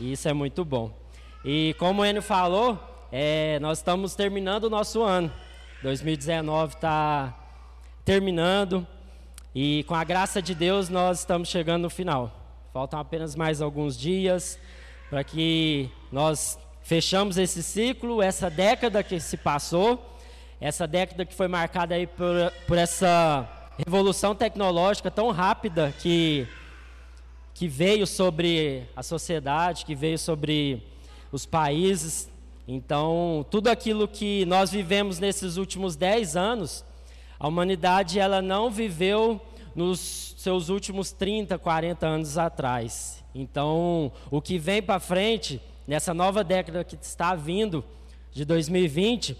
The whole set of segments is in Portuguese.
E isso é muito bom. E como o Enio falou, é, nós estamos terminando o nosso ano. 2019 está terminando. E com a graça de Deus nós estamos chegando no final. Faltam apenas mais alguns dias para que nós fechamos esse ciclo, essa década que se passou, essa década que foi marcada aí por, por essa revolução tecnológica tão rápida que, que veio sobre a sociedade, que veio sobre os países. Então, tudo aquilo que nós vivemos nesses últimos 10 anos, a humanidade ela não viveu nos seus últimos 30, 40 anos atrás. Então, o que vem para frente, nessa nova década que está vindo, de 2020,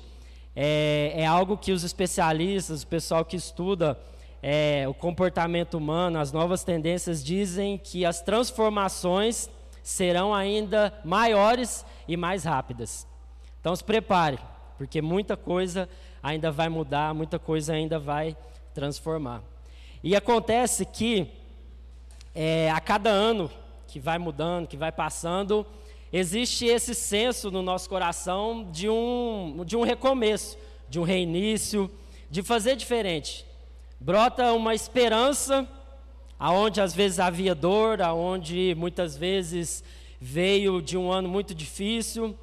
é, é algo que os especialistas, o pessoal que estuda é, o comportamento humano, as novas tendências, dizem que as transformações serão ainda maiores e mais rápidas. Então se prepare, porque muita coisa ainda vai mudar, muita coisa ainda vai transformar. E acontece que é, a cada ano que vai mudando, que vai passando, existe esse senso no nosso coração de um, de um recomeço, de um reinício, de fazer diferente. Brota uma esperança, aonde às vezes havia dor, aonde muitas vezes veio de um ano muito difícil.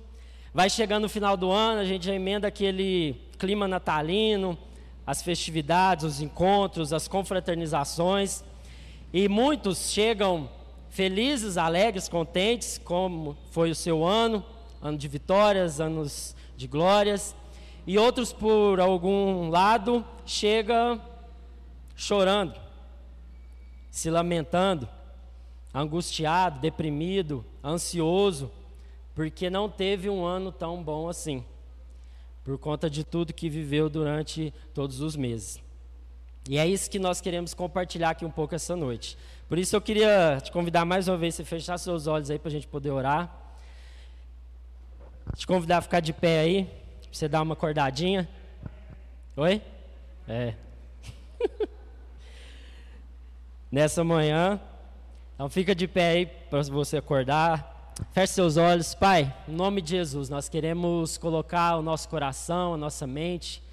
Vai chegando o final do ano, a gente já emenda aquele clima natalino, as festividades, os encontros, as confraternizações. E muitos chegam felizes, alegres, contentes, como foi o seu ano, ano de vitórias, anos de glórias. E outros, por algum lado, chegam chorando, se lamentando, angustiado, deprimido, ansioso, porque não teve um ano tão bom assim, por conta de tudo que viveu durante todos os meses. E é isso que nós queremos compartilhar aqui um pouco essa noite. Por isso eu queria te convidar mais uma vez, você fechar seus olhos aí para a gente poder orar. Te convidar a ficar de pé aí, você dar uma acordadinha. Oi? É. nessa manhã. Então fica de pé aí para você acordar. Feche seus olhos, Pai. Em nome de Jesus, nós queremos colocar o nosso coração, a nossa mente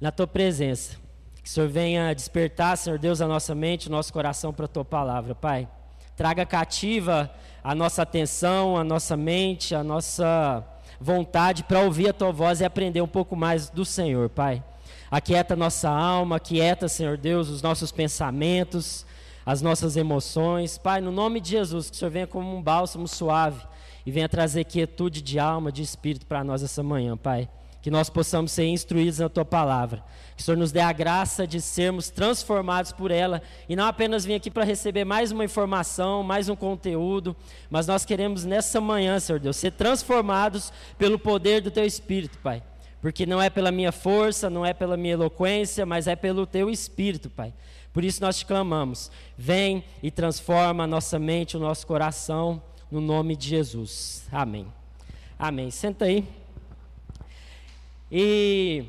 na tua presença. Que o Senhor venha despertar, Senhor Deus, a nossa mente, o nosso coração para a tua palavra, Pai. Traga cativa a nossa atenção, a nossa mente, a nossa vontade para ouvir a tua voz e aprender um pouco mais do Senhor, Pai. Aquieta nossa alma, aquieta, Senhor Deus, os nossos pensamentos, as nossas emoções. Pai, no nome de Jesus, que o Senhor venha como um bálsamo suave e venha trazer quietude de alma, de espírito para nós essa manhã, Pai. Que nós possamos ser instruídos na Tua palavra. Que o Senhor nos dê a graça de sermos transformados por ela e não apenas vir aqui para receber mais uma informação, mais um conteúdo, mas nós queremos nessa manhã, Senhor Deus, ser transformados pelo poder do Teu Espírito, Pai. Porque não é pela minha força, não é pela minha eloquência, mas é pelo teu espírito, Pai. Por isso nós te clamamos: vem e transforma a nossa mente, o nosso coração, no nome de Jesus. Amém. Amém. Senta aí. E,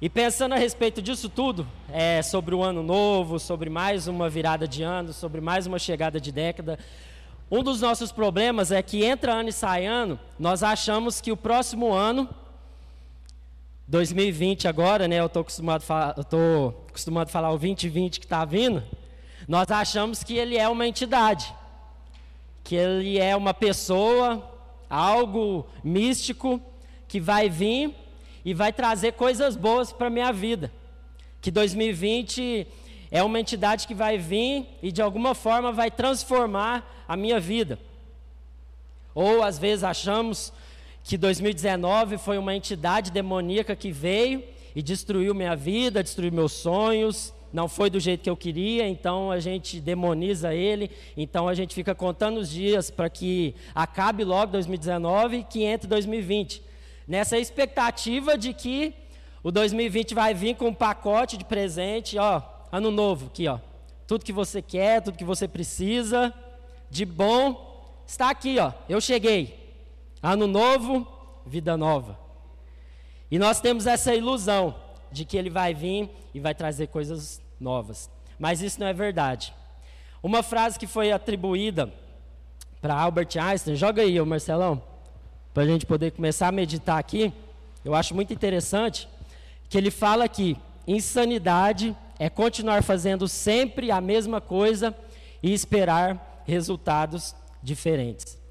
e pensando a respeito disso tudo, é, sobre o ano novo, sobre mais uma virada de ano, sobre mais uma chegada de década, um dos nossos problemas é que entra ano e sai ano, nós achamos que o próximo ano 2020 agora, né? Eu estou acostumado, falar, acostumado a falar o 2020 que está vindo. Nós achamos que ele é uma entidade, que ele é uma pessoa, algo místico que vai vir e vai trazer coisas boas para minha vida. Que 2020 é uma entidade que vai vir e de alguma forma vai transformar a minha vida. Ou às vezes achamos que 2019 foi uma entidade demoníaca que veio e destruiu minha vida, destruiu meus sonhos, não foi do jeito que eu queria, então a gente demoniza ele, então a gente fica contando os dias para que acabe logo 2019 e que entre 2020. Nessa expectativa de que o 2020 vai vir com um pacote de presente, ó, ano novo aqui, ó. Tudo que você quer, tudo que você precisa de bom está aqui, ó. Eu cheguei. Ano novo, vida nova. E nós temos essa ilusão de que ele vai vir e vai trazer coisas novas. Mas isso não é verdade. Uma frase que foi atribuída para Albert Einstein. Joga aí, Marcelão, para a gente poder começar a meditar aqui. Eu acho muito interessante que ele fala que insanidade é continuar fazendo sempre a mesma coisa e esperar resultados diferentes.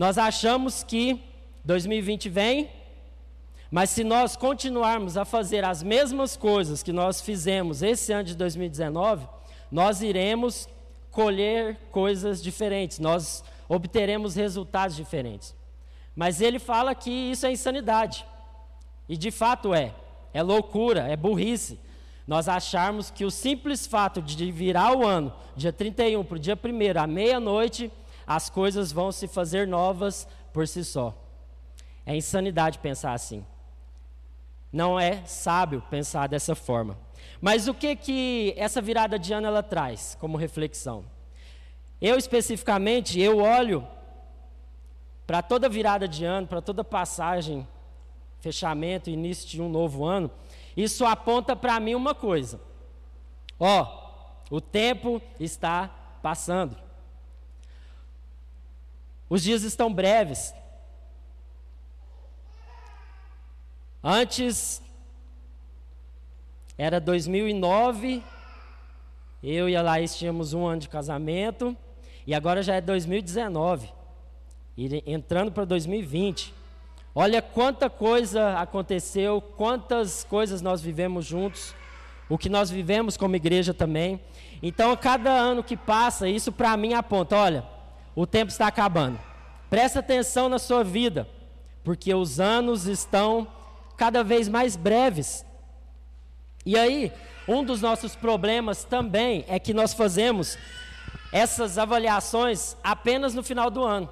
Nós achamos que 2020 vem, mas se nós continuarmos a fazer as mesmas coisas que nós fizemos esse ano de 2019, nós iremos colher coisas diferentes, nós obteremos resultados diferentes. Mas ele fala que isso é insanidade. E de fato é. É loucura, é burrice. Nós acharmos que o simples fato de virar o ano, dia 31 para o dia 1 à meia-noite, as coisas vão se fazer novas por si só. É insanidade pensar assim. Não é sábio pensar dessa forma. Mas o que que essa virada de ano ela traz como reflexão? Eu especificamente, eu olho para toda virada de ano, para toda passagem, fechamento, início de um novo ano, isso aponta para mim uma coisa. Ó, o tempo está passando. Os dias estão breves. Antes era 2009, eu e a Laís tínhamos um ano de casamento, e agora já é 2019, e entrando para 2020. Olha quanta coisa aconteceu, quantas coisas nós vivemos juntos, o que nós vivemos como igreja também. Então, cada ano que passa, isso para mim aponta: olha, o tempo está acabando. Presta atenção na sua vida, porque os anos estão cada vez mais breves. E aí, um dos nossos problemas também é que nós fazemos essas avaliações apenas no final do ano.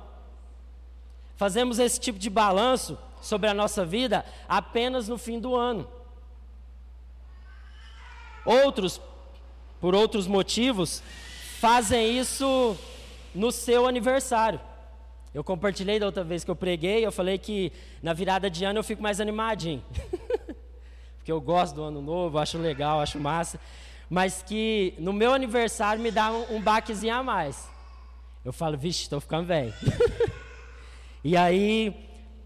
Fazemos esse tipo de balanço sobre a nossa vida apenas no fim do ano. Outros, por outros motivos, fazem isso no seu aniversário. Eu compartilhei da outra vez que eu preguei, eu falei que na virada de ano eu fico mais animadinho. porque eu gosto do ano novo, acho legal, acho massa, mas que no meu aniversário me dá um, um baquezinho a mais. Eu falo, vixe, estou ficando velho. e aí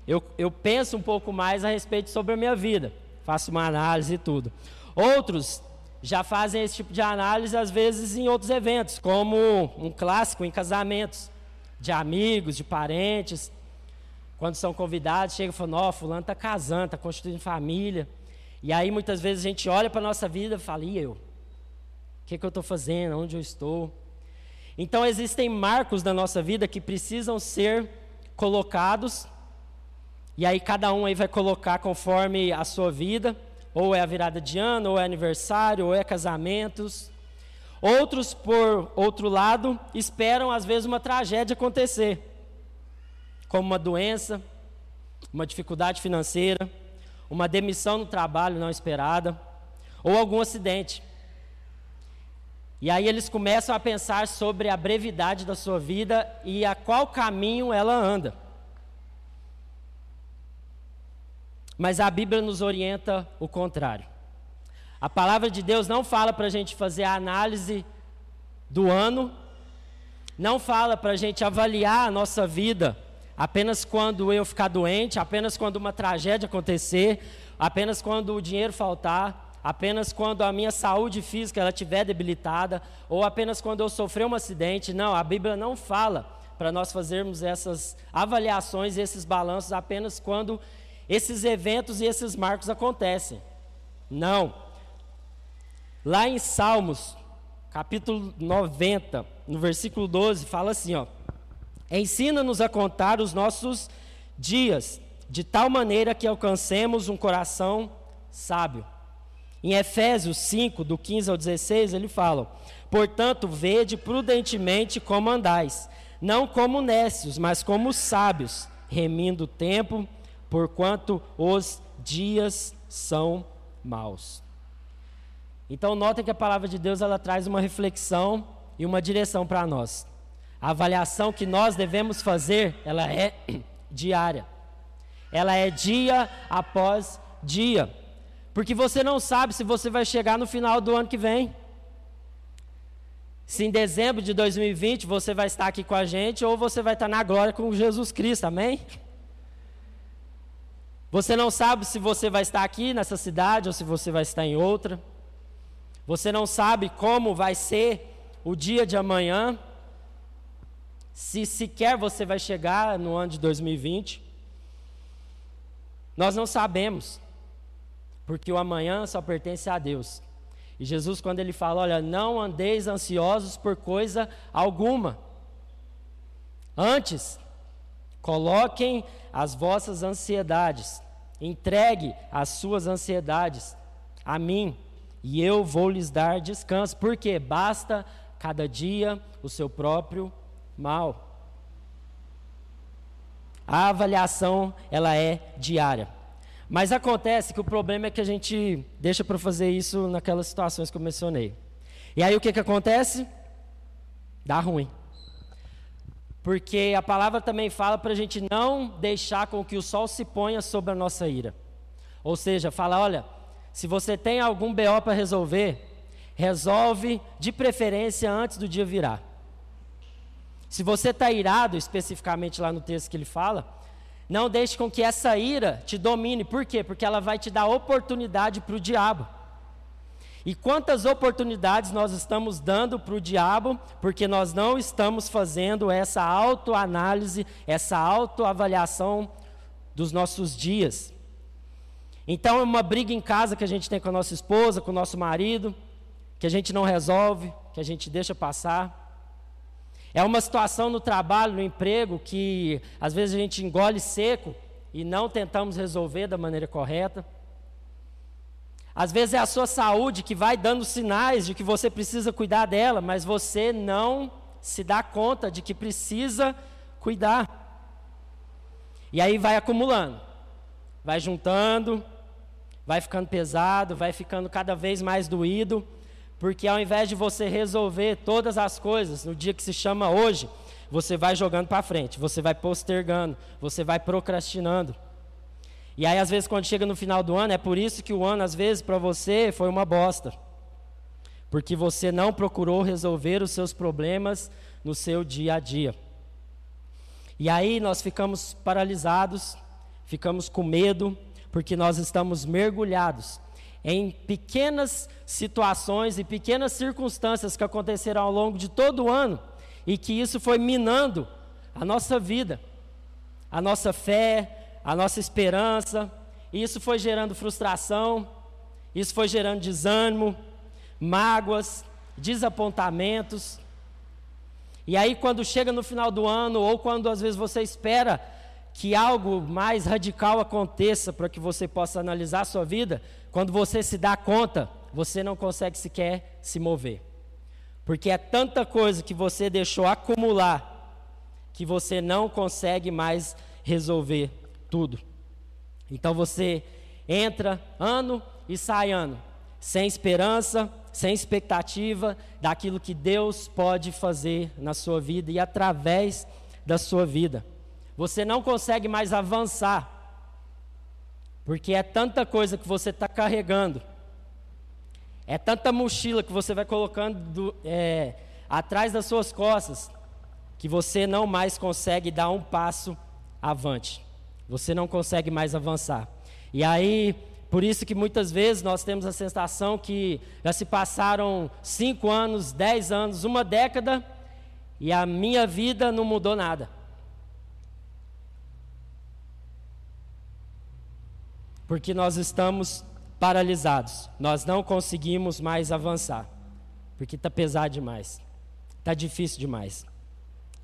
eu, eu penso um pouco mais a respeito sobre a minha vida, faço uma análise e tudo. Outros já fazem esse tipo de análise, às vezes, em outros eventos, como um clássico em casamentos, de amigos, de parentes. Quando são convidados, chega e fala, ó, fulano está casando, está constituindo família. E aí muitas vezes a gente olha para a nossa vida e fala, e eu? O que, que eu estou fazendo? Onde eu estou? Então existem marcos da nossa vida que precisam ser colocados, e aí cada um aí vai colocar conforme a sua vida, ou é a virada de ano, ou é aniversário, ou é casamentos. Outros, por outro lado, esperam às vezes uma tragédia acontecer, como uma doença, uma dificuldade financeira, uma demissão no trabalho não esperada ou algum acidente. E aí eles começam a pensar sobre a brevidade da sua vida e a qual caminho ela anda. Mas a Bíblia nos orienta o contrário. A palavra de Deus não fala para a gente fazer a análise do ano, não fala para a gente avaliar a nossa vida Apenas quando eu ficar doente, apenas quando uma tragédia acontecer, apenas quando o dinheiro faltar, apenas quando a minha saúde física ela estiver debilitada, ou apenas quando eu sofrer um acidente. Não, a Bíblia não fala para nós fazermos essas avaliações, esses balanços apenas quando esses eventos e esses marcos acontecem. Não. Lá em Salmos, capítulo 90, no versículo 12, fala assim, ó: Ensina-nos a contar os nossos dias, de tal maneira que alcancemos um coração sábio. Em Efésios 5, do 15 ao 16, ele fala: Portanto, vede prudentemente como andais, não como nécios, mas como sábios, remindo o tempo, porquanto os dias são maus. Então, notem que a palavra de Deus ela traz uma reflexão e uma direção para nós. A avaliação que nós devemos fazer, ela é diária. Ela é dia após dia. Porque você não sabe se você vai chegar no final do ano que vem. se em dezembro de 2020 você vai estar aqui com a gente ou você vai estar na glória com Jesus Cristo, amém? Você não sabe se você vai estar aqui nessa cidade ou se você vai estar em outra. Você não sabe como vai ser o dia de amanhã. Se sequer você vai chegar no ano de 2020. Nós não sabemos, porque o amanhã só pertence a Deus. E Jesus, quando ele fala, olha, não andeis ansiosos por coisa alguma. Antes, coloquem as vossas ansiedades, entregue as suas ansiedades a mim, e eu vou lhes dar descanso, porque basta cada dia o seu próprio mal. A avaliação, ela é diária. Mas acontece que o problema é que a gente deixa para fazer isso naquelas situações que eu mencionei. E aí o que, que acontece? Dá ruim. Porque a palavra também fala para a gente não deixar com que o sol se ponha sobre a nossa ira. Ou seja, fala: olha, se você tem algum BO para resolver, resolve de preferência antes do dia virar. Se você está irado, especificamente lá no texto que ele fala, não deixe com que essa ira te domine. Por quê? Porque ela vai te dar oportunidade para o diabo. E quantas oportunidades nós estamos dando para o diabo, porque nós não estamos fazendo essa autoanálise, essa autoavaliação dos nossos dias. Então é uma briga em casa que a gente tem com a nossa esposa, com o nosso marido, que a gente não resolve, que a gente deixa passar. É uma situação no trabalho, no emprego, que às vezes a gente engole seco e não tentamos resolver da maneira correta. Às vezes é a sua saúde que vai dando sinais de que você precisa cuidar dela, mas você não se dá conta de que precisa cuidar. E aí vai acumulando, vai juntando, vai ficando pesado, vai ficando cada vez mais doído. Porque ao invés de você resolver todas as coisas no dia que se chama hoje, você vai jogando para frente, você vai postergando, você vai procrastinando. E aí, às vezes, quando chega no final do ano, é por isso que o ano, às vezes, para você foi uma bosta. Porque você não procurou resolver os seus problemas no seu dia a dia. E aí nós ficamos paralisados, ficamos com medo, porque nós estamos mergulhados em pequenas situações e pequenas circunstâncias que aconteceram ao longo de todo o ano e que isso foi minando a nossa vida, a nossa fé, a nossa esperança, e isso foi gerando frustração, isso foi gerando desânimo, mágoas, desapontamentos. E aí, quando chega no final do ano, ou quando às vezes você espera que algo mais radical aconteça para que você possa analisar a sua vida, quando você se dá conta, você não consegue sequer se mover. Porque é tanta coisa que você deixou acumular que você não consegue mais resolver tudo. Então você entra ano e sai ano, sem esperança, sem expectativa daquilo que Deus pode fazer na sua vida e através da sua vida. Você não consegue mais avançar, porque é tanta coisa que você está carregando, é tanta mochila que você vai colocando do, é, atrás das suas costas, que você não mais consegue dar um passo avante. Você não consegue mais avançar. E aí, por isso que muitas vezes nós temos a sensação que já se passaram cinco anos, dez anos, uma década, e a minha vida não mudou nada. porque nós estamos paralisados, nós não conseguimos mais avançar, porque está pesado demais, está difícil demais.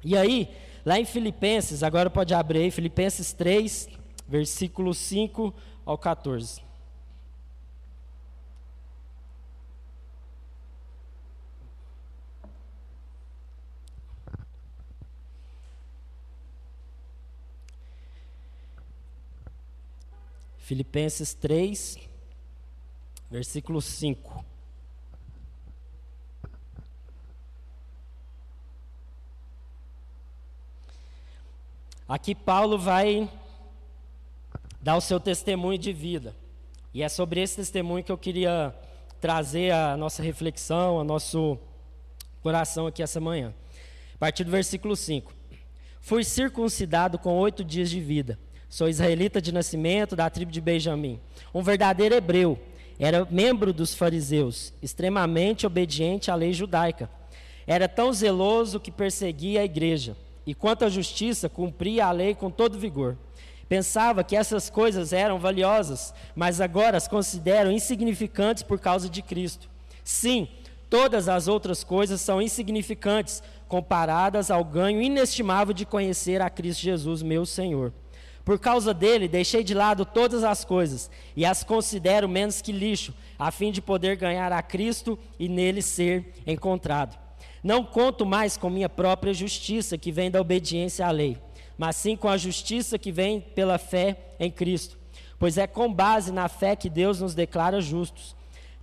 E aí, lá em Filipenses, agora pode abrir aí, Filipenses 3, versículo 5 ao 14. Filipenses 3, versículo 5. Aqui Paulo vai dar o seu testemunho de vida. E é sobre esse testemunho que eu queria trazer a nossa reflexão, o nosso coração aqui essa manhã. A partir do versículo 5. Fui circuncidado com oito dias de vida. Sou israelita de nascimento, da tribo de Benjamim. Um verdadeiro hebreu. Era membro dos fariseus, extremamente obediente à lei judaica. Era tão zeloso que perseguia a igreja. E quanto à justiça, cumpria a lei com todo vigor. Pensava que essas coisas eram valiosas, mas agora as considero insignificantes por causa de Cristo. Sim, todas as outras coisas são insignificantes comparadas ao ganho inestimável de conhecer a Cristo Jesus, meu Senhor. Por causa dele, deixei de lado todas as coisas e as considero menos que lixo, a fim de poder ganhar a Cristo e nele ser encontrado. Não conto mais com minha própria justiça, que vem da obediência à lei, mas sim com a justiça que vem pela fé em Cristo. Pois é com base na fé que Deus nos declara justos.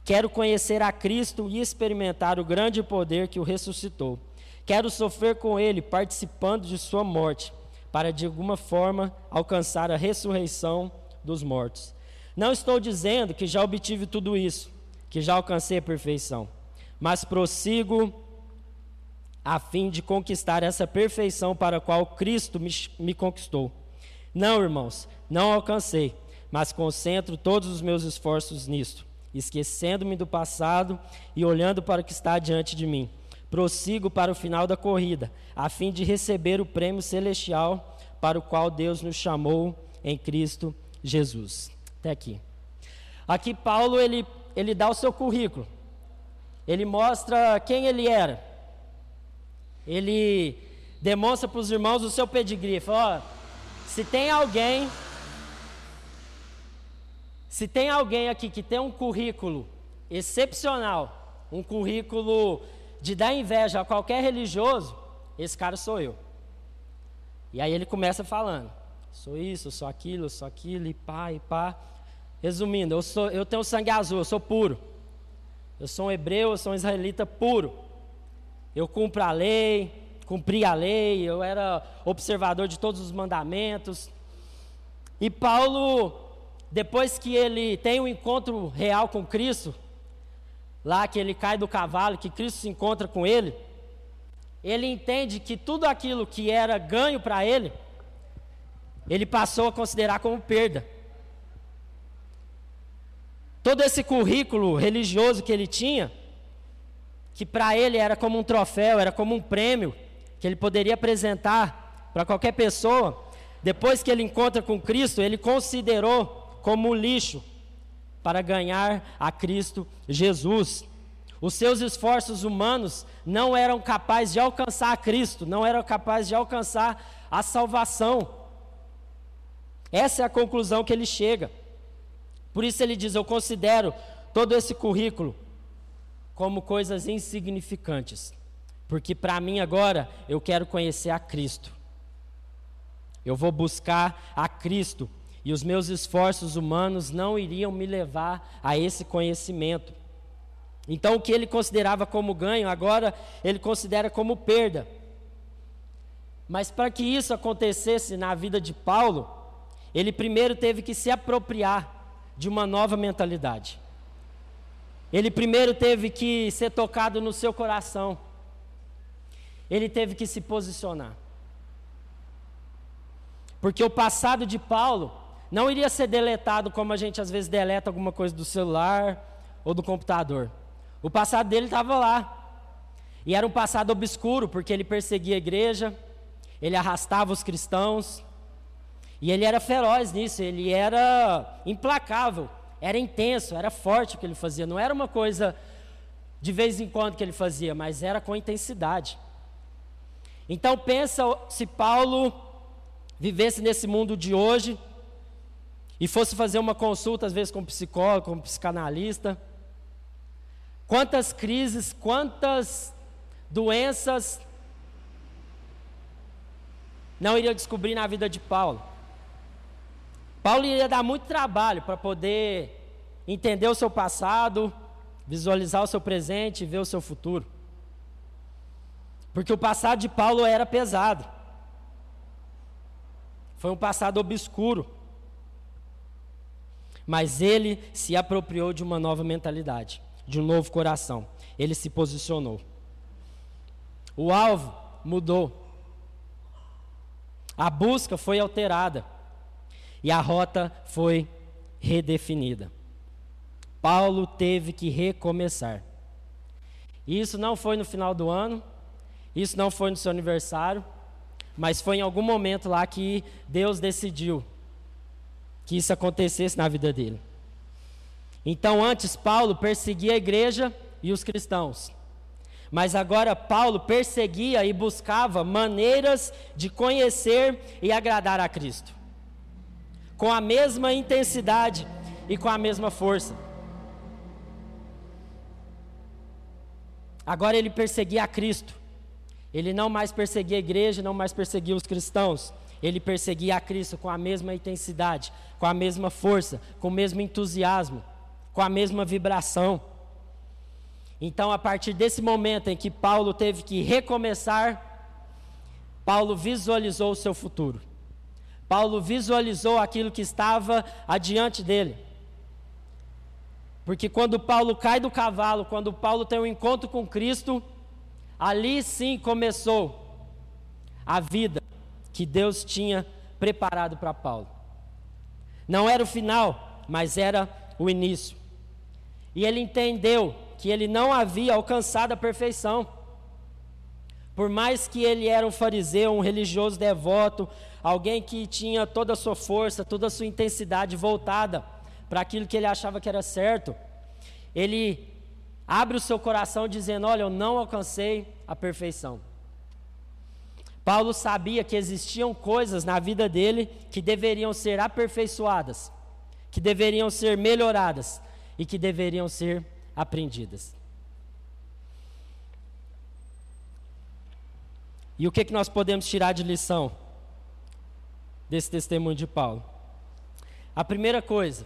Quero conhecer a Cristo e experimentar o grande poder que o ressuscitou Quero sofrer com ele, participando de sua morte, para de alguma forma alcançar a ressurreição dos mortos. Não estou dizendo que já obtive tudo isso, que já alcancei a perfeição, mas prossigo a fim de conquistar essa perfeição para a qual Cristo me, me conquistou. Não, irmãos, não alcancei, mas concentro todos os meus esforços nisto, esquecendo-me do passado e olhando para o que está diante de mim prossigo para o final da corrida, a fim de receber o prêmio celestial para o qual Deus nos chamou em Cristo Jesus. Até aqui. Aqui Paulo ele, ele dá o seu currículo. Ele mostra quem ele era. Ele demonstra para os irmãos o seu pedigree. Fala, ó, se tem alguém se tem alguém aqui que tem um currículo excepcional, um currículo de dar inveja a qualquer religioso, esse cara sou eu. E aí ele começa falando: sou isso, sou aquilo, sou aquilo, e pá, e pá. Resumindo, eu, sou, eu tenho sangue azul, eu sou puro. Eu sou um hebreu, eu sou um israelita puro. Eu cumpro a lei, cumpri a lei, eu era observador de todos os mandamentos. E Paulo, depois que ele tem um encontro real com Cristo, lá que ele cai do cavalo, que Cristo se encontra com ele, ele entende que tudo aquilo que era ganho para ele, ele passou a considerar como perda. Todo esse currículo religioso que ele tinha, que para ele era como um troféu, era como um prêmio, que ele poderia apresentar para qualquer pessoa, depois que ele encontra com Cristo, ele considerou como um lixo para ganhar a Cristo Jesus. Os seus esforços humanos não eram capazes de alcançar a Cristo, não eram capazes de alcançar a salvação. Essa é a conclusão que ele chega. Por isso ele diz: Eu considero todo esse currículo como coisas insignificantes, porque para mim agora eu quero conhecer a Cristo. Eu vou buscar a Cristo e os meus esforços humanos não iriam me levar a esse conhecimento. Então, o que ele considerava como ganho, agora ele considera como perda. Mas para que isso acontecesse na vida de Paulo, ele primeiro teve que se apropriar de uma nova mentalidade. Ele primeiro teve que ser tocado no seu coração. Ele teve que se posicionar. Porque o passado de Paulo não iria ser deletado como a gente às vezes deleta alguma coisa do celular ou do computador. O passado dele estava lá. E era um passado obscuro, porque ele perseguia a igreja, ele arrastava os cristãos, e ele era feroz nisso, ele era implacável, era intenso, era forte o que ele fazia. Não era uma coisa de vez em quando que ele fazia, mas era com intensidade. Então pensa se Paulo vivesse nesse mundo de hoje, e fosse fazer uma consulta, às vezes, com um psicólogo, com um psicanalista, quantas crises, quantas doenças não iria descobrir na vida de Paulo? Paulo iria dar muito trabalho para poder entender o seu passado, visualizar o seu presente e ver o seu futuro. Porque o passado de Paulo era pesado. Foi um passado obscuro. Mas ele se apropriou de uma nova mentalidade, de um novo coração. Ele se posicionou. O alvo mudou. A busca foi alterada. E a rota foi redefinida. Paulo teve que recomeçar. Isso não foi no final do ano, isso não foi no seu aniversário, mas foi em algum momento lá que Deus decidiu que isso acontecesse na vida dele. Então, antes, Paulo perseguia a igreja e os cristãos. Mas agora Paulo perseguia e buscava maneiras de conhecer e agradar a Cristo, com a mesma intensidade e com a mesma força. Agora ele perseguia a Cristo. Ele não mais perseguia a igreja, não mais perseguia os cristãos. Ele perseguia a Cristo com a mesma intensidade, com a mesma força, com o mesmo entusiasmo, com a mesma vibração. Então, a partir desse momento em que Paulo teve que recomeçar, Paulo visualizou o seu futuro. Paulo visualizou aquilo que estava adiante dele. Porque quando Paulo cai do cavalo, quando Paulo tem um encontro com Cristo, ali sim começou a vida que Deus tinha preparado para Paulo. Não era o final, mas era o início. E ele entendeu que ele não havia alcançado a perfeição. Por mais que ele era um fariseu, um religioso devoto, alguém que tinha toda a sua força, toda a sua intensidade voltada para aquilo que ele achava que era certo, ele abre o seu coração dizendo: Olha, eu não alcancei a perfeição. Paulo sabia que existiam coisas na vida dele que deveriam ser aperfeiçoadas, que deveriam ser melhoradas e que deveriam ser aprendidas. E o que, que nós podemos tirar de lição desse testemunho de Paulo? A primeira coisa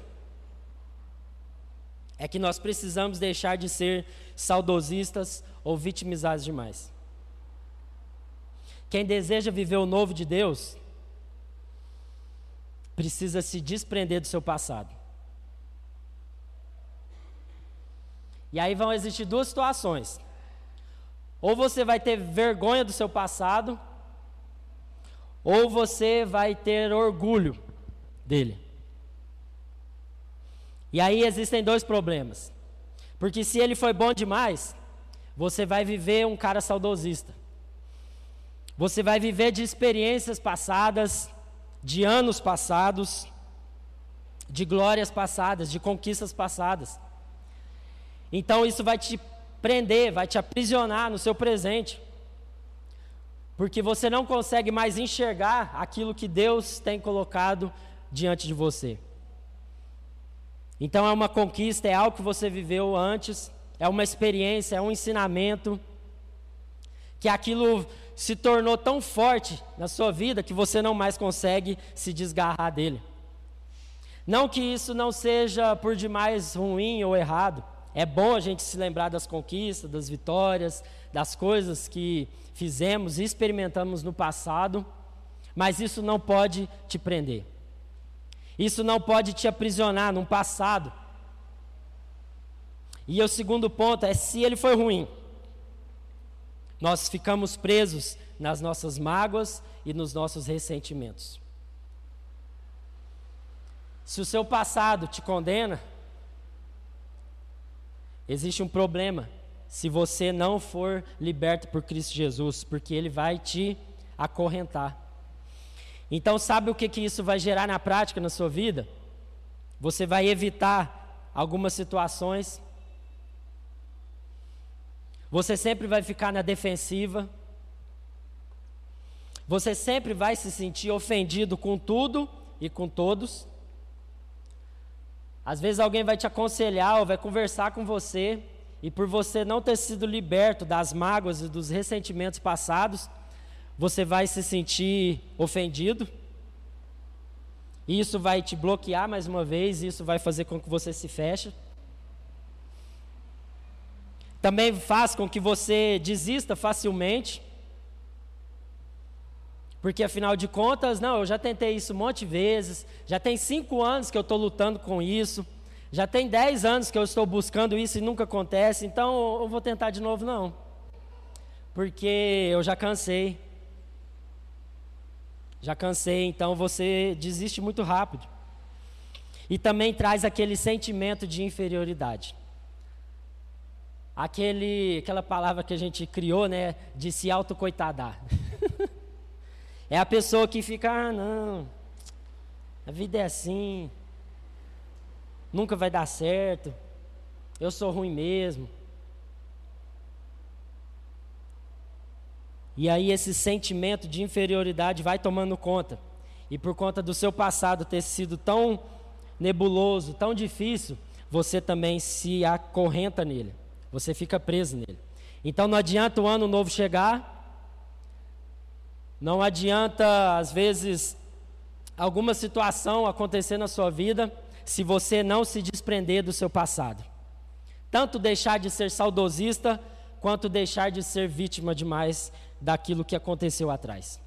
é que nós precisamos deixar de ser saudosistas ou vitimizados demais. Quem deseja viver o novo de Deus precisa se desprender do seu passado. E aí vão existir duas situações. Ou você vai ter vergonha do seu passado, ou você vai ter orgulho dele. E aí existem dois problemas. Porque se ele foi bom demais, você vai viver um cara saudosista. Você vai viver de experiências passadas, de anos passados, de glórias passadas, de conquistas passadas. Então isso vai te prender, vai te aprisionar no seu presente. Porque você não consegue mais enxergar aquilo que Deus tem colocado diante de você. Então é uma conquista, é algo que você viveu antes, é uma experiência, é um ensinamento, que aquilo se tornou tão forte na sua vida que você não mais consegue se desgarrar dele. Não que isso não seja por demais ruim ou errado. É bom a gente se lembrar das conquistas, das vitórias, das coisas que fizemos e experimentamos no passado, mas isso não pode te prender. Isso não pode te aprisionar num passado. E o segundo ponto é se ele foi ruim. Nós ficamos presos nas nossas mágoas e nos nossos ressentimentos. Se o seu passado te condena, existe um problema se você não for liberto por Cristo Jesus, porque ele vai te acorrentar. Então, sabe o que, que isso vai gerar na prática na sua vida? Você vai evitar algumas situações. Você sempre vai ficar na defensiva. Você sempre vai se sentir ofendido com tudo e com todos. Às vezes alguém vai te aconselhar ou vai conversar com você, e por você não ter sido liberto das mágoas e dos ressentimentos passados, você vai se sentir ofendido. E isso vai te bloquear mais uma vez, isso vai fazer com que você se feche. Também faz com que você desista facilmente. Porque afinal de contas, não, eu já tentei isso um monte de vezes, já tem cinco anos que eu estou lutando com isso, já tem dez anos que eu estou buscando isso e nunca acontece, então eu vou tentar de novo, não. porque eu já cansei. Já cansei, então você desiste muito rápido. E também traz aquele sentimento de inferioridade. Aquele, aquela palavra que a gente criou, né, de se autocoitadar. é a pessoa que fica, ah, não, a vida é assim, nunca vai dar certo, eu sou ruim mesmo. E aí esse sentimento de inferioridade vai tomando conta. E por conta do seu passado ter sido tão nebuloso, tão difícil, você também se acorrenta nele. Você fica preso nele. Então não adianta o ano novo chegar, não adianta às vezes alguma situação acontecer na sua vida se você não se desprender do seu passado. Tanto deixar de ser saudosista, quanto deixar de ser vítima demais daquilo que aconteceu atrás.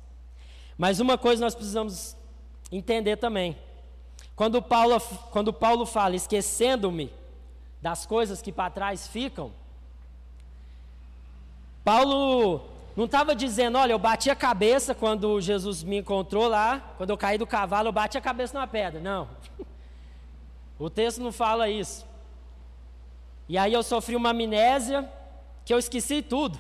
Mas uma coisa nós precisamos entender também. Quando Paulo, quando Paulo fala, esquecendo-me das coisas que para trás ficam, Paulo não estava dizendo, olha, eu bati a cabeça quando Jesus me encontrou lá, quando eu caí do cavalo, eu bati a cabeça numa pedra. Não. O texto não fala isso. E aí eu sofri uma amnésia que eu esqueci tudo.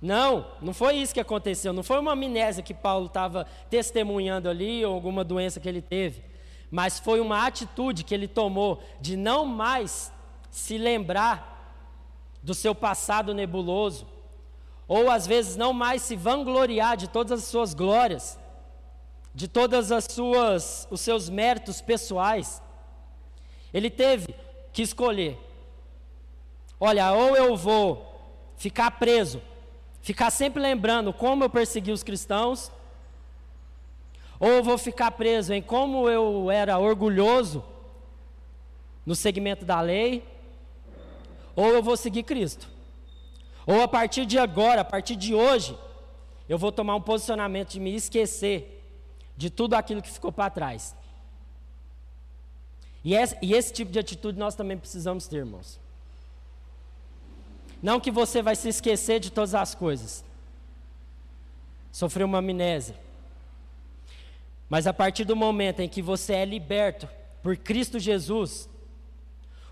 Não, não foi isso que aconteceu. Não foi uma amnésia que Paulo estava testemunhando ali ou alguma doença que ele teve. Mas foi uma atitude que ele tomou de não mais se lembrar do seu passado nebuloso, ou às vezes não mais se vangloriar de todas as suas glórias, de todas as suas os seus méritos pessoais. Ele teve que escolher. Olha, ou eu vou ficar preso ficar sempre lembrando como eu persegui os cristãos, ou eu vou ficar preso em como eu era orgulhoso no segmento da lei, ou eu vou seguir Cristo. Ou a partir de agora, a partir de hoje, eu vou tomar um posicionamento de me esquecer de tudo aquilo que ficou para trás. E esse, e esse tipo de atitude nós também precisamos ter, irmãos. Não que você vai se esquecer de todas as coisas. Sofreu uma amnésia. Mas a partir do momento em que você é liberto por Cristo Jesus,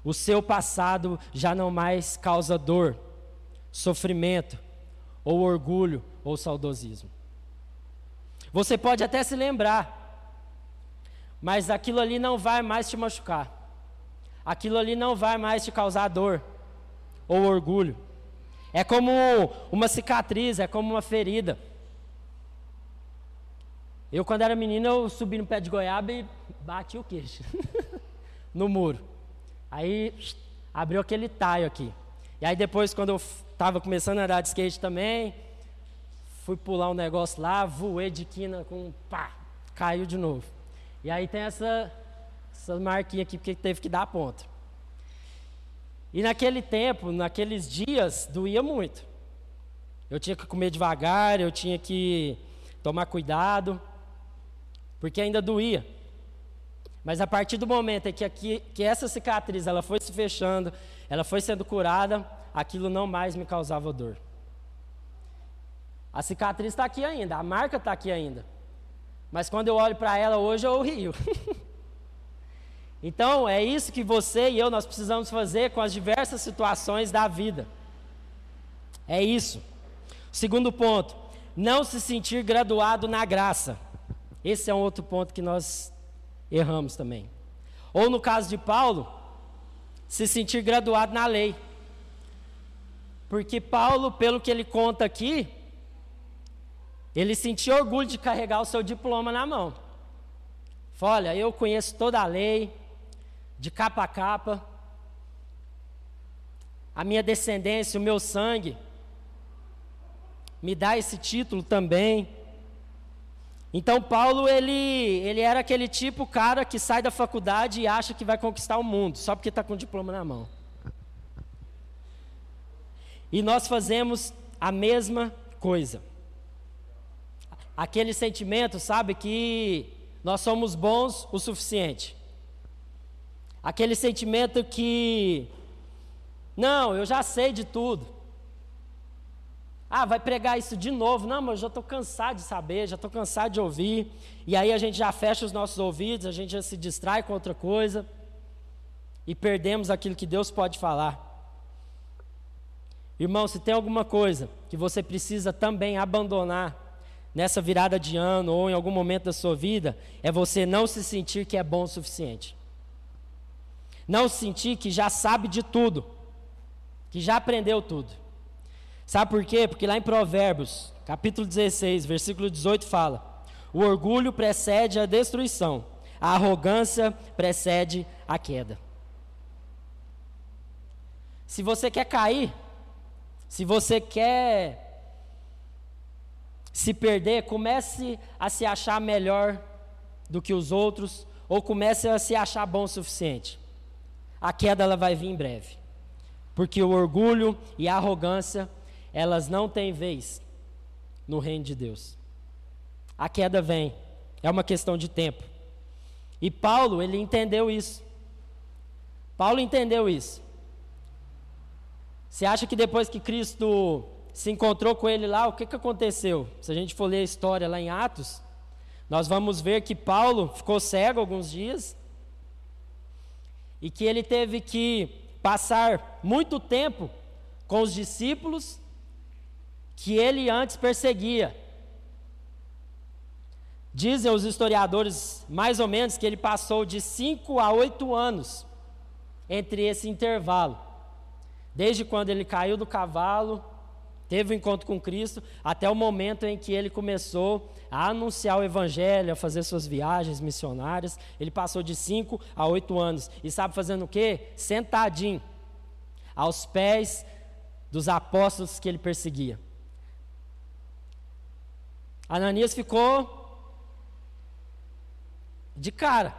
o seu passado já não mais causa dor, sofrimento, ou orgulho, ou saudosismo. Você pode até se lembrar, mas aquilo ali não vai mais te machucar. Aquilo ali não vai mais te causar dor ou orgulho. É como uma cicatriz, é como uma ferida. Eu, quando era menino, eu subi no pé de goiaba e bati o queixo no muro. Aí abriu aquele taio aqui. E aí depois, quando eu estava começando a andar de skate também, fui pular um negócio lá, voei de quina com pá, caiu de novo. E aí tem essa, essa marquinha aqui porque teve que dar a ponta. E naquele tempo, naqueles dias, doía muito. Eu tinha que comer devagar, eu tinha que tomar cuidado, porque ainda doía. Mas a partir do momento em que, aqui, que essa cicatriz ela foi se fechando, ela foi sendo curada, aquilo não mais me causava dor. A cicatriz está aqui ainda, a marca está aqui ainda. Mas quando eu olho para ela hoje, eu rio. Então, é isso que você e eu nós precisamos fazer com as diversas situações da vida. É isso. Segundo ponto, não se sentir graduado na graça. Esse é um outro ponto que nós erramos também. Ou no caso de Paulo, se sentir graduado na lei. Porque Paulo, pelo que ele conta aqui, ele sentia orgulho de carregar o seu diploma na mão. Olha, eu conheço toda a lei, de capa a capa. A minha descendência, o meu sangue, me dá esse título também. Então Paulo ele, ele era aquele tipo cara que sai da faculdade e acha que vai conquistar o mundo só porque está com o diploma na mão. E nós fazemos a mesma coisa. Aquele sentimento, sabe, que nós somos bons o suficiente. Aquele sentimento que, não, eu já sei de tudo. Ah, vai pregar isso de novo. Não, mas eu já estou cansado de saber, já estou cansado de ouvir. E aí a gente já fecha os nossos ouvidos, a gente já se distrai com outra coisa. E perdemos aquilo que Deus pode falar. Irmão, se tem alguma coisa que você precisa também abandonar nessa virada de ano ou em algum momento da sua vida, é você não se sentir que é bom o suficiente. Não sentir que já sabe de tudo, que já aprendeu tudo. Sabe por quê? Porque lá em Provérbios, capítulo 16, versículo 18 fala: O orgulho precede a destruição, a arrogância precede a queda. Se você quer cair, se você quer se perder, comece a se achar melhor do que os outros, ou comece a se achar bom o suficiente. A queda ela vai vir em breve. Porque o orgulho e a arrogância, elas não têm vez no reino de Deus. A queda vem, é uma questão de tempo. E Paulo, ele entendeu isso. Paulo entendeu isso. Você acha que depois que Cristo se encontrou com ele lá, o que, que aconteceu? Se a gente for ler a história lá em Atos, nós vamos ver que Paulo ficou cego alguns dias e que ele teve que passar muito tempo com os discípulos que ele antes perseguia. Dizem os historiadores, mais ou menos, que ele passou de cinco a oito anos entre esse intervalo. Desde quando ele caiu do cavalo teve o um encontro com Cristo, até o momento em que ele começou a anunciar o Evangelho, a fazer suas viagens missionárias. Ele passou de 5 a 8 anos. E sabe fazendo o quê? Sentadinho, aos pés dos apóstolos que ele perseguia. Ananias ficou de cara,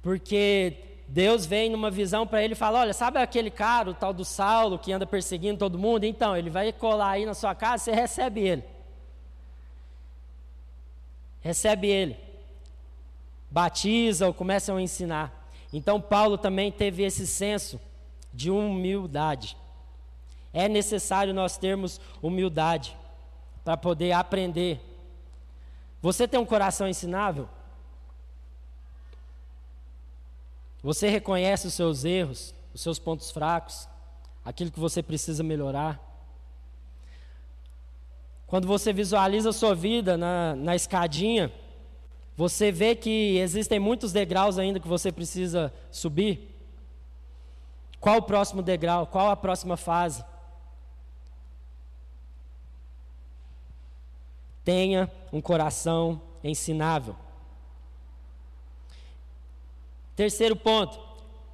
porque Deus vem numa visão para ele e fala: Olha, sabe aquele cara, o tal do Saulo, que anda perseguindo todo mundo? Então, ele vai colar aí na sua casa, você recebe ele. Recebe ele. Batiza ou começa a ensinar. Então, Paulo também teve esse senso de humildade. É necessário nós termos humildade para poder aprender. Você tem um coração ensinável? Você reconhece os seus erros, os seus pontos fracos, aquilo que você precisa melhorar. Quando você visualiza a sua vida na, na escadinha, você vê que existem muitos degraus ainda que você precisa subir. Qual o próximo degrau? Qual a próxima fase? Tenha um coração ensinável. Terceiro ponto,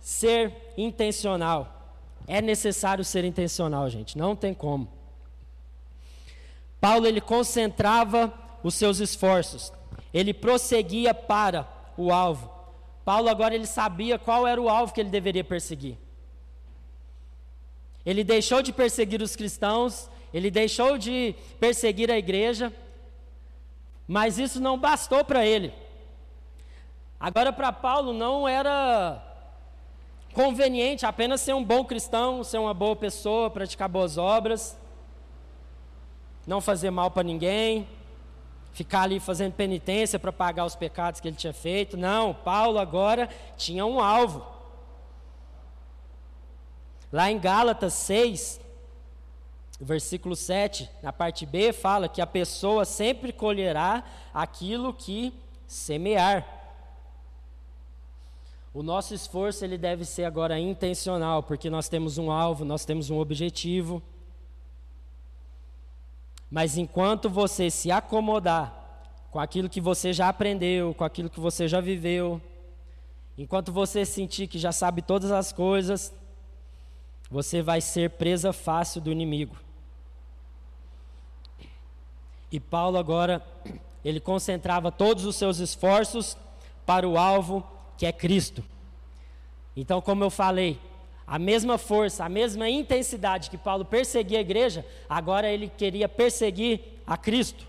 ser intencional. É necessário ser intencional, gente, não tem como. Paulo ele concentrava os seus esforços. Ele prosseguia para o alvo. Paulo agora ele sabia qual era o alvo que ele deveria perseguir. Ele deixou de perseguir os cristãos, ele deixou de perseguir a igreja, mas isso não bastou para ele. Agora, para Paulo, não era conveniente apenas ser um bom cristão, ser uma boa pessoa, praticar boas obras, não fazer mal para ninguém, ficar ali fazendo penitência para pagar os pecados que ele tinha feito. Não, Paulo agora tinha um alvo. Lá em Gálatas 6, versículo 7, na parte B, fala que a pessoa sempre colherá aquilo que semear. O nosso esforço ele deve ser agora intencional, porque nós temos um alvo, nós temos um objetivo. Mas enquanto você se acomodar com aquilo que você já aprendeu, com aquilo que você já viveu, enquanto você sentir que já sabe todas as coisas, você vai ser presa fácil do inimigo. E Paulo agora, ele concentrava todos os seus esforços para o alvo que é Cristo. Então, como eu falei, a mesma força, a mesma intensidade que Paulo perseguia a igreja, agora ele queria perseguir a Cristo.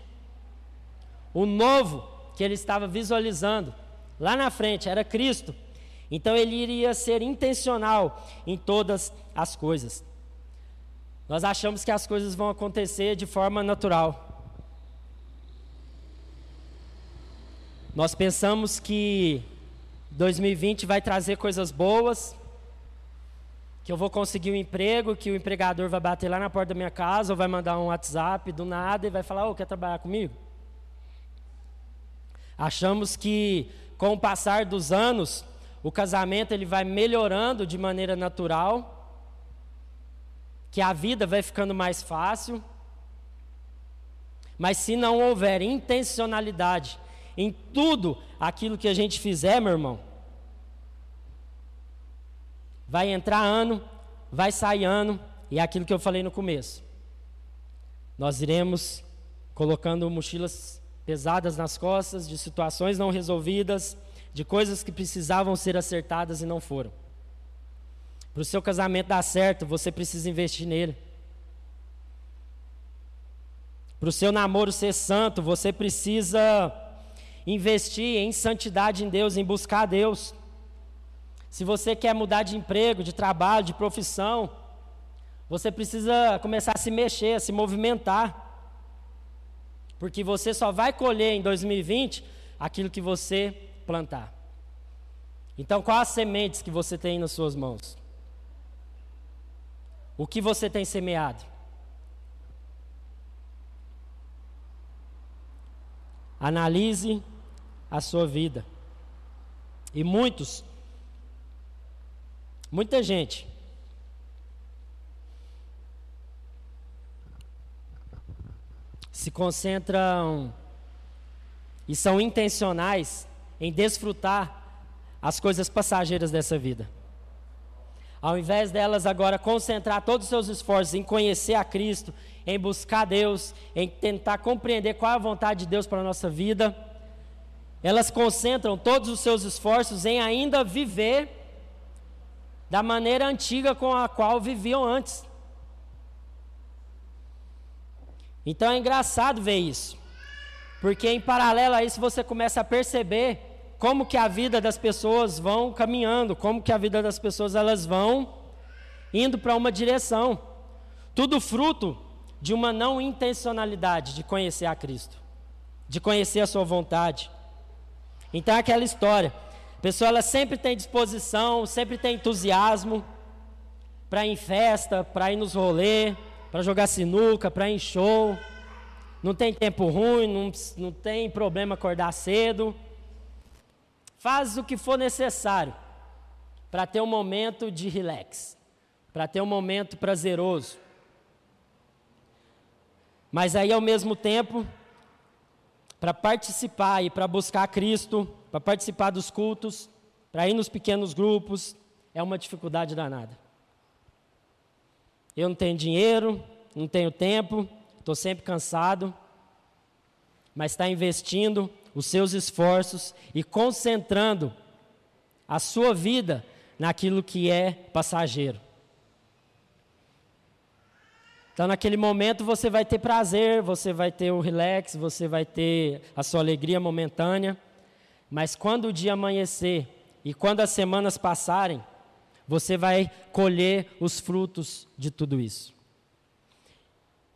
O novo que ele estava visualizando lá na frente era Cristo. Então ele iria ser intencional em todas as coisas. Nós achamos que as coisas vão acontecer de forma natural. Nós pensamos que 2020 vai trazer coisas boas, que eu vou conseguir um emprego, que o empregador vai bater lá na porta da minha casa, ou vai mandar um WhatsApp do nada e vai falar: "Oh, quer trabalhar comigo?" Achamos que com o passar dos anos, o casamento ele vai melhorando de maneira natural, que a vida vai ficando mais fácil. Mas se não houver intencionalidade em tudo aquilo que a gente fizer, meu irmão, vai entrar ano, vai sair ano, e é aquilo que eu falei no começo. Nós iremos colocando mochilas pesadas nas costas, de situações não resolvidas, de coisas que precisavam ser acertadas e não foram. Para o seu casamento dar certo, você precisa investir nele. Para o seu namoro ser santo, você precisa investir em santidade em Deus, em buscar Deus. Se você quer mudar de emprego, de trabalho, de profissão, você precisa começar a se mexer, a se movimentar. Porque você só vai colher em 2020 aquilo que você plantar. Então, quais as sementes que você tem nas suas mãos? O que você tem semeado? Analise a sua vida. E muitos, muita gente, se concentram e são intencionais em desfrutar as coisas passageiras dessa vida. Ao invés delas agora concentrar todos os seus esforços em conhecer a Cristo, em buscar Deus, em tentar compreender qual é a vontade de Deus para a nossa vida, elas concentram todos os seus esforços em ainda viver da maneira antiga com a qual viviam antes. Então é engraçado ver isso. Porque em paralelo a isso você começa a perceber como que a vida das pessoas vão caminhando, como que a vida das pessoas elas vão indo para uma direção. Tudo fruto de uma não intencionalidade de conhecer a Cristo, de conhecer a sua vontade. Então é aquela história. A pessoa ela sempre tem disposição, sempre tem entusiasmo para ir em festa, para ir nos rolê, para jogar sinuca, para ir em show. Não tem tempo ruim, não, não tem problema acordar cedo. Faz o que for necessário para ter um momento de relax, para ter um momento prazeroso. Mas aí, ao mesmo tempo, para participar e para buscar Cristo, para participar dos cultos, para ir nos pequenos grupos, é uma dificuldade danada. Eu não tenho dinheiro, não tenho tempo, estou sempre cansado, mas está investindo os seus esforços e concentrando a sua vida naquilo que é passageiro. Então, naquele momento, você vai ter prazer, você vai ter o relax, você vai ter a sua alegria momentânea. Mas quando o dia amanhecer e quando as semanas passarem, você vai colher os frutos de tudo isso.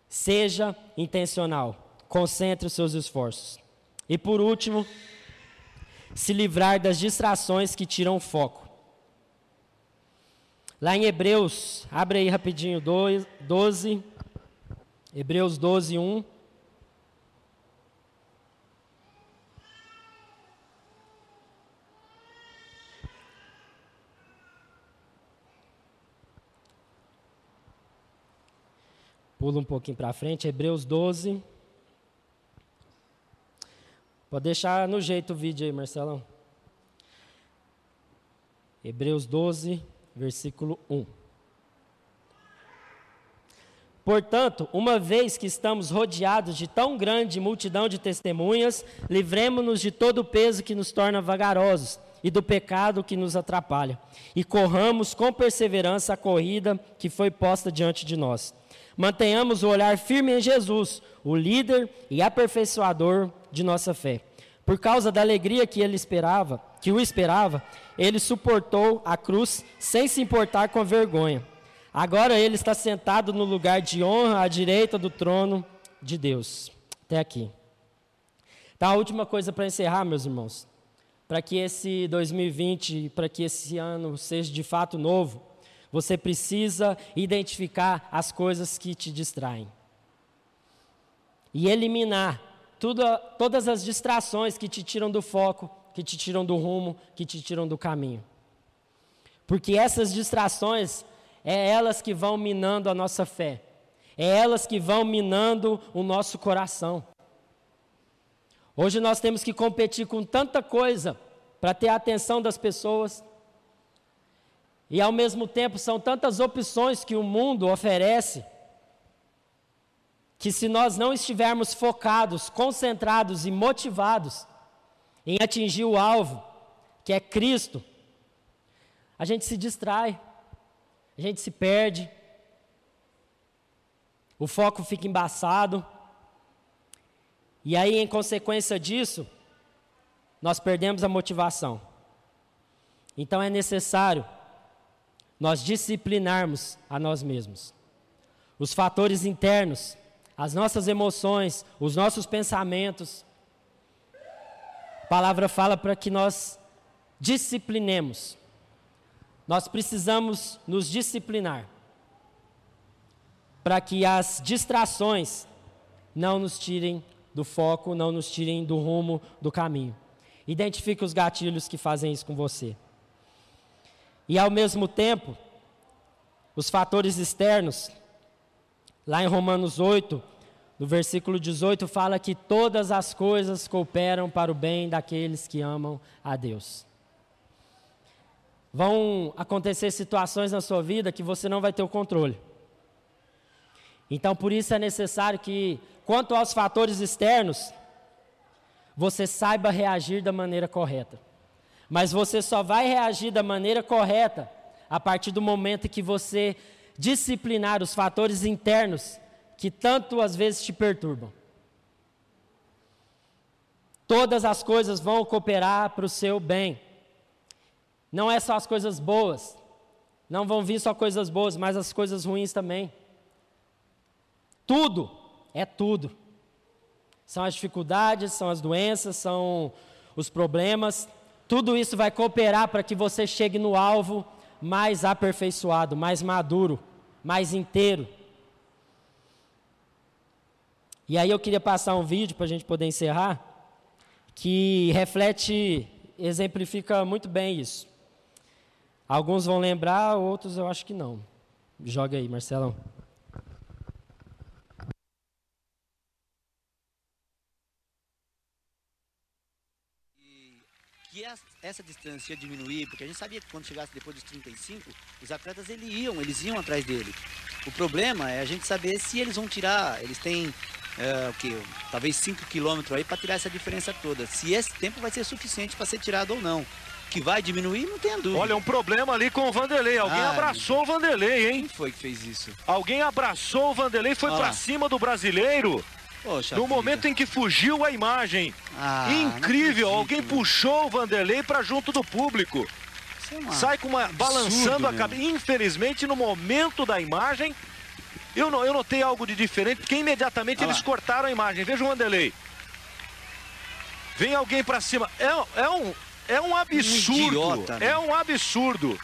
Seja intencional, concentre os seus esforços. E por último, se livrar das distrações que tiram o foco. Lá em Hebreus, abre aí rapidinho 12, Hebreus 12, 1. Pula um pouquinho para frente, Hebreus 12. Pode deixar no jeito o vídeo aí, Marcelão. Hebreus 12, versículo 1. Portanto, uma vez que estamos rodeados de tão grande multidão de testemunhas, livremos-nos de todo o peso que nos torna vagarosos e do pecado que nos atrapalha, e corramos com perseverança a corrida que foi posta diante de nós. Mantenhamos o olhar firme em Jesus, o líder e aperfeiçoador de nossa fé. Por causa da alegria que ele esperava, que o esperava, ele suportou a cruz sem se importar com a vergonha Agora ele está sentado no lugar de honra à direita do trono de Deus. Até aqui. Tá, a última coisa para encerrar, meus irmãos. Para que esse 2020, para que esse ano seja de fato novo, você precisa identificar as coisas que te distraem. E eliminar tudo, todas as distrações que te tiram do foco, que te tiram do rumo, que te tiram do caminho. Porque essas distrações é elas que vão minando a nossa fé. É elas que vão minando o nosso coração. Hoje nós temos que competir com tanta coisa para ter a atenção das pessoas. E ao mesmo tempo são tantas opções que o mundo oferece, que se nós não estivermos focados, concentrados e motivados em atingir o alvo, que é Cristo, a gente se distrai, a gente se perde, o foco fica embaçado, e aí, em consequência disso, nós perdemos a motivação. Então é necessário nós disciplinarmos a nós mesmos. Os fatores internos, as nossas emoções, os nossos pensamentos. Palavra fala para que nós disciplinemos. Nós precisamos nos disciplinar para que as distrações não nos tirem do foco, não nos tirem do rumo, do caminho. Identifique os gatilhos que fazem isso com você. E ao mesmo tempo, os fatores externos, lá em Romanos 8, no versículo 18, fala que todas as coisas cooperam para o bem daqueles que amam a Deus. Vão acontecer situações na sua vida que você não vai ter o controle. Então, por isso é necessário que, quanto aos fatores externos, você saiba reagir da maneira correta. Mas você só vai reagir da maneira correta a partir do momento que você disciplinar os fatores internos que tanto às vezes te perturbam. Todas as coisas vão cooperar para o seu bem. Não é só as coisas boas. Não vão vir só coisas boas, mas as coisas ruins também. Tudo é tudo. São as dificuldades, são as doenças, são os problemas, tudo isso vai cooperar para que você chegue no alvo mais aperfeiçoado, mais maduro, mais inteiro. E aí eu queria passar um vídeo para a gente poder encerrar, que reflete, exemplifica muito bem isso. Alguns vão lembrar, outros eu acho que não. Joga aí, Marcelão. essa distância ia diminuir, porque a gente sabia que quando chegasse depois dos 35, os atletas eles iam, eles iam atrás dele. O problema é a gente saber se eles vão tirar, eles têm é, o que, talvez 5 quilômetros aí para tirar essa diferença toda. Se esse tempo vai ser suficiente para ser tirado ou não. Que vai diminuir, não tem dúvida. Olha, um problema ali com o Vanderlei. Alguém ah, abraçou o Vanderlei, hein? Quem foi que fez isso? Alguém abraçou o Vanderlei, foi para cima do brasileiro. Poxa no vida. momento em que fugiu a imagem. Ah, Incrível, alguém puxou o Vanderlei para junto do público. É Sai com uma absurdo, balançando a cabeça. Infelizmente, no momento da imagem, eu, não, eu notei algo de diferente, porque imediatamente eles cortaram a imagem. Veja o Vanderlei. Vem alguém para cima. É, é, um, é um absurdo. Um idiota, né? É um absurdo.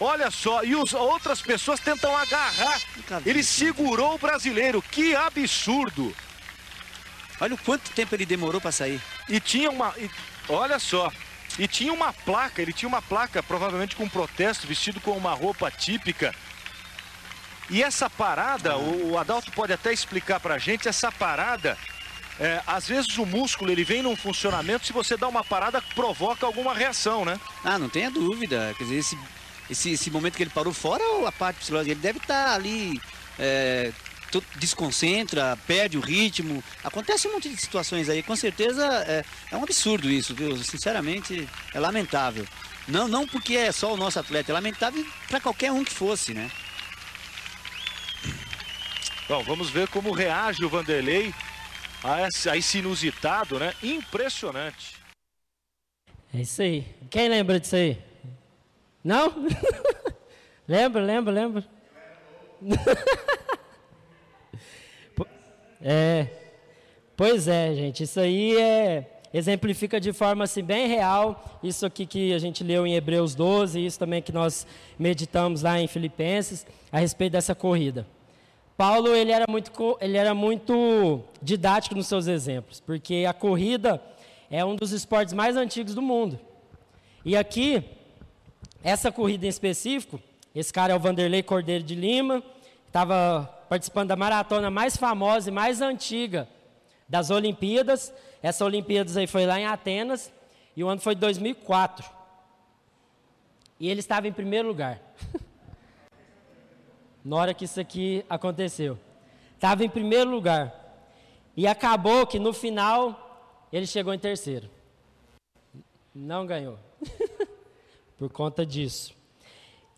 Olha só, e as outras pessoas tentam agarrar. Ele segurou o brasileiro. Que absurdo. Olha o quanto tempo ele demorou para sair. E tinha uma. E, olha só. E tinha uma placa, ele tinha uma placa, provavelmente com protesto, vestido com uma roupa típica. E essa parada, o, o Adalto pode até explicar pra gente, essa parada, é, às vezes o músculo ele vem num funcionamento, se você dá uma parada, provoca alguma reação, né? Ah, não tenha dúvida. Quer dizer, esse esse, esse momento que ele parou fora a parte psicológica? Ele deve estar tá ali, é, desconcentra, perde o ritmo. Acontece um monte de situações aí. Com certeza é, é um absurdo isso, viu? Sinceramente, é lamentável. Não, não porque é só o nosso atleta, é lamentável para qualquer um que fosse, né? Bom, vamos ver como reage o Vanderlei a esse, inusitado, né? Impressionante. É isso aí. Quem lembra disso aí? Não? lembra, lembra, lembra? é. Pois é, gente. Isso aí é exemplifica de forma assim bem real isso aqui que a gente leu em Hebreus 12, isso também que nós meditamos lá em Filipenses a respeito dessa corrida. Paulo ele era muito ele era muito didático nos seus exemplos, porque a corrida é um dos esportes mais antigos do mundo. E aqui essa corrida em específico, esse cara é o Vanderlei Cordeiro de Lima, estava participando da maratona mais famosa e mais antiga das Olimpíadas. Essa Olimpíadas aí foi lá em Atenas e o ano foi 2004. E ele estava em primeiro lugar. Na hora que isso aqui aconteceu. Estava em primeiro lugar. E acabou que no final ele chegou em terceiro. Não ganhou. Por conta disso.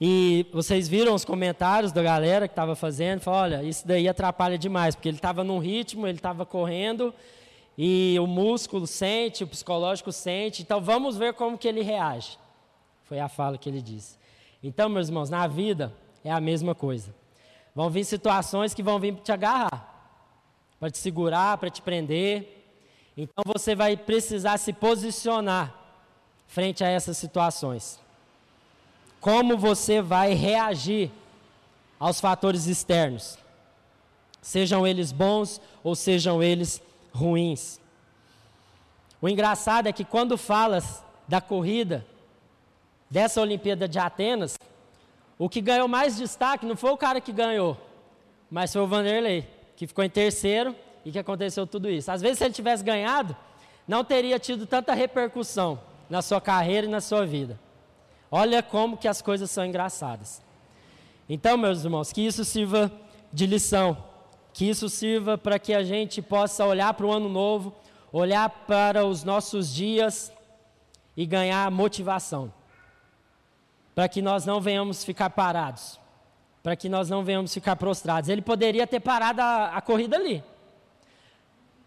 E vocês viram os comentários da galera que estava fazendo, falou, olha, isso daí atrapalha demais, porque ele estava num ritmo, ele estava correndo, e o músculo sente, o psicológico sente, então vamos ver como que ele reage. Foi a fala que ele disse. Então, meus irmãos, na vida é a mesma coisa. Vão vir situações que vão vir te agarrar, para te segurar, para te prender. Então você vai precisar se posicionar frente a essas situações como você vai reagir aos fatores externos, sejam eles bons ou sejam eles ruins. O engraçado é que quando falas da corrida dessa Olimpíada de Atenas, o que ganhou mais destaque não foi o cara que ganhou, mas foi o Vanderlei, que ficou em terceiro e que aconteceu tudo isso. Às vezes, se ele tivesse ganhado, não teria tido tanta repercussão na sua carreira e na sua vida. Olha como que as coisas são engraçadas. Então, meus irmãos, que isso sirva de lição, que isso sirva para que a gente possa olhar para o ano novo, olhar para os nossos dias e ganhar motivação. Para que nós não venhamos ficar parados, para que nós não venhamos ficar prostrados. Ele poderia ter parado a, a corrida ali.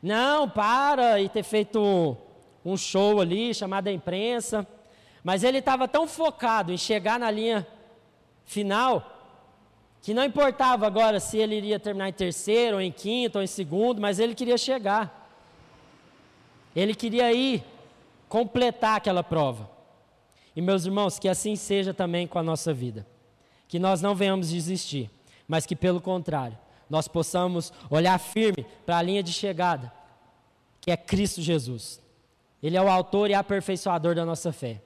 Não, para e ter feito um show ali, chamado a imprensa. Mas ele estava tão focado em chegar na linha final, que não importava agora se ele iria terminar em terceiro, ou em quinto, ou em segundo, mas ele queria chegar. Ele queria ir completar aquela prova. E meus irmãos, que assim seja também com a nossa vida. Que nós não venhamos desistir, mas que pelo contrário, nós possamos olhar firme para a linha de chegada, que é Cristo Jesus. Ele é o autor e aperfeiçoador da nossa fé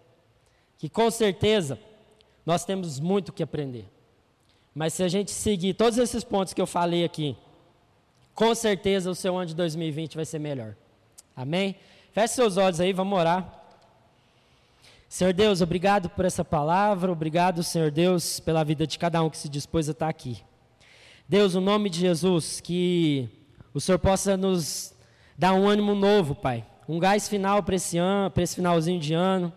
que com certeza nós temos muito que aprender. Mas se a gente seguir todos esses pontos que eu falei aqui, com certeza o seu ano de 2020 vai ser melhor. Amém? Feche seus olhos aí, vamos orar. Senhor Deus, obrigado por essa palavra, obrigado, Senhor Deus, pela vida de cada um que se dispôs a estar aqui. Deus, no nome de Jesus, que o Senhor possa nos dar um ânimo novo, Pai. Um gás final para esse ano, para esse finalzinho de ano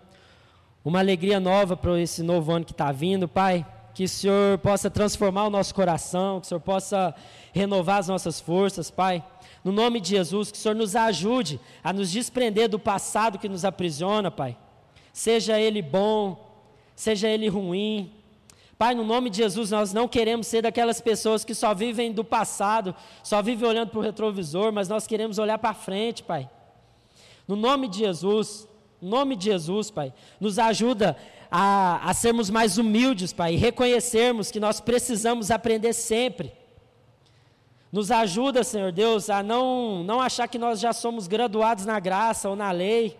uma alegria nova para esse novo ano que está vindo, Pai. Que o Senhor possa transformar o nosso coração, que o Senhor possa renovar as nossas forças, Pai. No nome de Jesus, que o Senhor nos ajude a nos desprender do passado que nos aprisiona, Pai. Seja ele bom, seja ele ruim. Pai, no nome de Jesus, nós não queremos ser daquelas pessoas que só vivem do passado, só vivem olhando para o retrovisor, mas nós queremos olhar para frente, Pai. No nome de Jesus, em nome de Jesus, Pai, nos ajuda a, a sermos mais humildes, Pai, e reconhecermos que nós precisamos aprender sempre. Nos ajuda, Senhor Deus, a não, não achar que nós já somos graduados na graça ou na lei.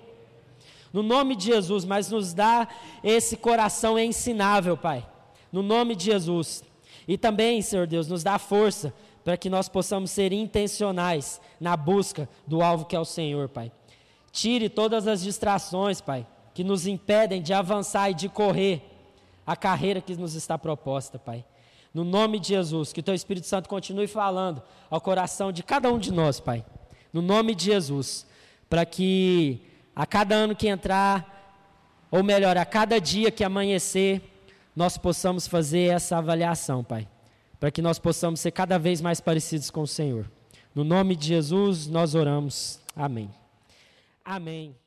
No nome de Jesus, mas nos dá esse coração ensinável, Pai. No nome de Jesus. E também, Senhor Deus, nos dá força para que nós possamos ser intencionais na busca do alvo que é o Senhor, Pai. Tire todas as distrações, Pai, que nos impedem de avançar e de correr a carreira que nos está proposta, Pai. No nome de Jesus, que o Teu Espírito Santo continue falando ao coração de cada um de nós, Pai. No nome de Jesus, para que a cada ano que entrar, ou melhor, a cada dia que amanhecer, nós possamos fazer essa avaliação, Pai. Para que nós possamos ser cada vez mais parecidos com o Senhor. No nome de Jesus, nós oramos. Amém. Amém.